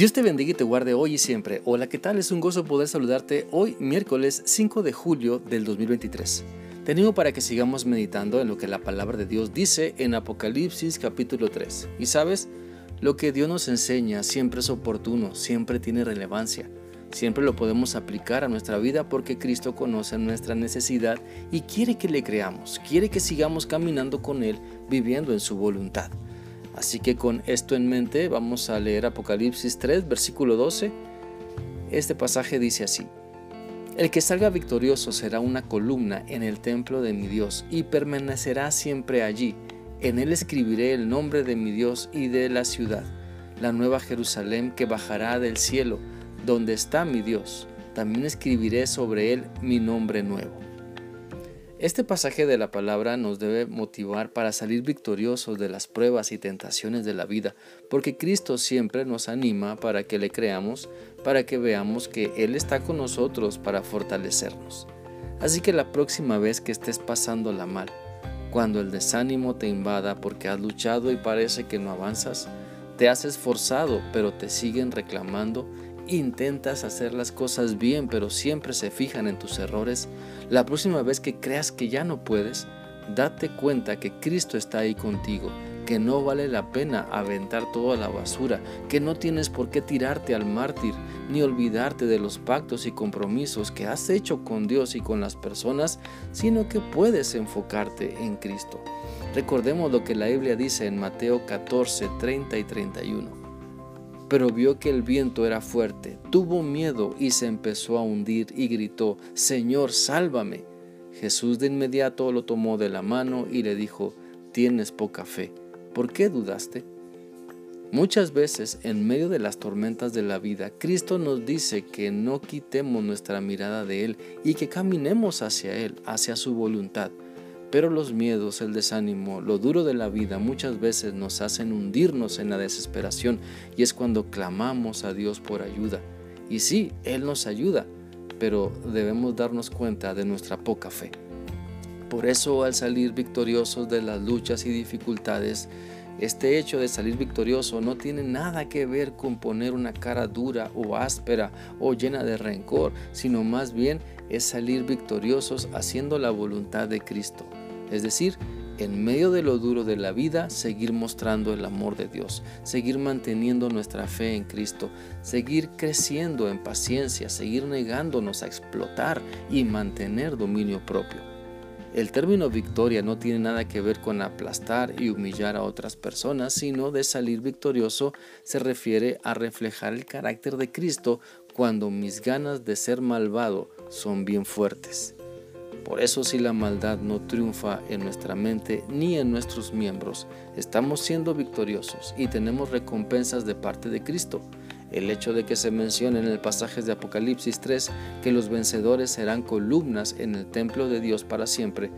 Dios te bendiga y te guarde hoy y siempre. Hola, ¿qué tal? Es un gozo poder saludarte hoy, miércoles 5 de julio del 2023. Te para que sigamos meditando en lo que la palabra de Dios dice en Apocalipsis capítulo 3. Y sabes, lo que Dios nos enseña siempre es oportuno, siempre tiene relevancia. Siempre lo podemos aplicar a nuestra vida porque Cristo conoce nuestra necesidad y quiere que le creamos, quiere que sigamos caminando con Él, viviendo en su voluntad. Así que con esto en mente vamos a leer Apocalipsis 3, versículo 12. Este pasaje dice así. El que salga victorioso será una columna en el templo de mi Dios y permanecerá siempre allí. En él escribiré el nombre de mi Dios y de la ciudad, la nueva Jerusalén que bajará del cielo, donde está mi Dios. También escribiré sobre él mi nombre nuevo. Este pasaje de la palabra nos debe motivar para salir victoriosos de las pruebas y tentaciones de la vida, porque Cristo siempre nos anima para que le creamos, para que veamos que Él está con nosotros para fortalecernos. Así que la próxima vez que estés pasándola mal, cuando el desánimo te invada porque has luchado y parece que no avanzas, te has esforzado pero te siguen reclamando intentas hacer las cosas bien pero siempre se fijan en tus errores, la próxima vez que creas que ya no puedes, date cuenta que Cristo está ahí contigo, que no vale la pena aventar toda la basura, que no tienes por qué tirarte al mártir, ni olvidarte de los pactos y compromisos que has hecho con Dios y con las personas, sino que puedes enfocarte en Cristo. Recordemos lo que la Biblia dice en Mateo 14, 30 y 31 pero vio que el viento era fuerte, tuvo miedo y se empezó a hundir y gritó, Señor, sálvame. Jesús de inmediato lo tomó de la mano y le dijo, tienes poca fe, ¿por qué dudaste? Muchas veces en medio de las tormentas de la vida, Cristo nos dice que no quitemos nuestra mirada de Él y que caminemos hacia Él, hacia su voluntad. Pero los miedos, el desánimo, lo duro de la vida muchas veces nos hacen hundirnos en la desesperación y es cuando clamamos a Dios por ayuda. Y sí, Él nos ayuda, pero debemos darnos cuenta de nuestra poca fe. Por eso al salir victoriosos de las luchas y dificultades, este hecho de salir victorioso no tiene nada que ver con poner una cara dura o áspera o llena de rencor, sino más bien es salir victoriosos haciendo la voluntad de Cristo. Es decir, en medio de lo duro de la vida, seguir mostrando el amor de Dios, seguir manteniendo nuestra fe en Cristo, seguir creciendo en paciencia, seguir negándonos a explotar y mantener dominio propio. El término victoria no tiene nada que ver con aplastar y humillar a otras personas, sino de salir victorioso se refiere a reflejar el carácter de Cristo cuando mis ganas de ser malvado son bien fuertes. Por eso si la maldad no triunfa en nuestra mente ni en nuestros miembros, estamos siendo victoriosos y tenemos recompensas de parte de Cristo. El hecho de que se mencione en el pasaje de Apocalipsis 3 que los vencedores serán columnas en el templo de Dios para siempre,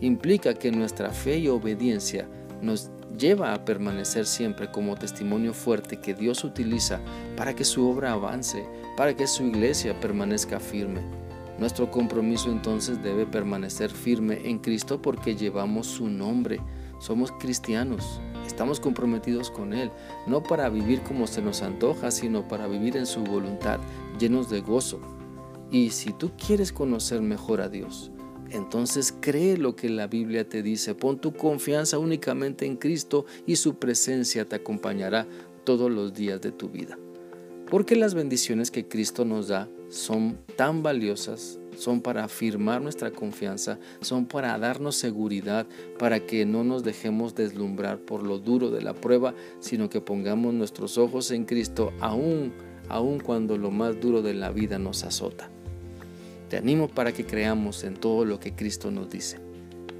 implica que nuestra fe y obediencia nos lleva a permanecer siempre como testimonio fuerte que Dios utiliza para que su obra avance, para que su iglesia permanezca firme. Nuestro compromiso entonces debe permanecer firme en Cristo porque llevamos su nombre. Somos cristianos, estamos comprometidos con Él, no para vivir como se nos antoja, sino para vivir en su voluntad, llenos de gozo. Y si tú quieres conocer mejor a Dios, entonces cree lo que la Biblia te dice, pon tu confianza únicamente en Cristo y su presencia te acompañará todos los días de tu vida. Porque las bendiciones que Cristo nos da son tan valiosas, son para afirmar nuestra confianza, son para darnos seguridad, para que no nos dejemos deslumbrar por lo duro de la prueba, sino que pongamos nuestros ojos en Cristo aún, aún cuando lo más duro de la vida nos azota. Te animo para que creamos en todo lo que Cristo nos dice.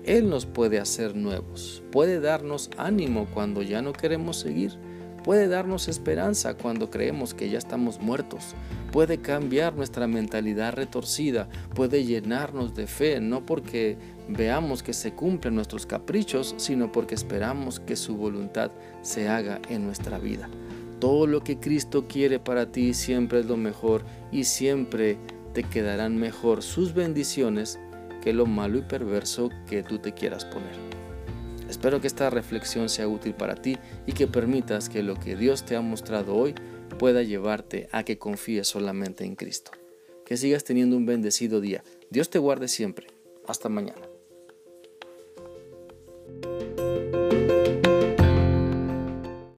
Él nos puede hacer nuevos, puede darnos ánimo cuando ya no queremos seguir puede darnos esperanza cuando creemos que ya estamos muertos, puede cambiar nuestra mentalidad retorcida, puede llenarnos de fe, no porque veamos que se cumplen nuestros caprichos, sino porque esperamos que su voluntad se haga en nuestra vida. Todo lo que Cristo quiere para ti siempre es lo mejor y siempre te quedarán mejor sus bendiciones que lo malo y perverso que tú te quieras poner. Espero que esta reflexión sea útil para ti y que permitas que lo que Dios te ha mostrado hoy pueda llevarte a que confíes solamente en Cristo. Que sigas teniendo un bendecido día. Dios te guarde siempre. Hasta mañana.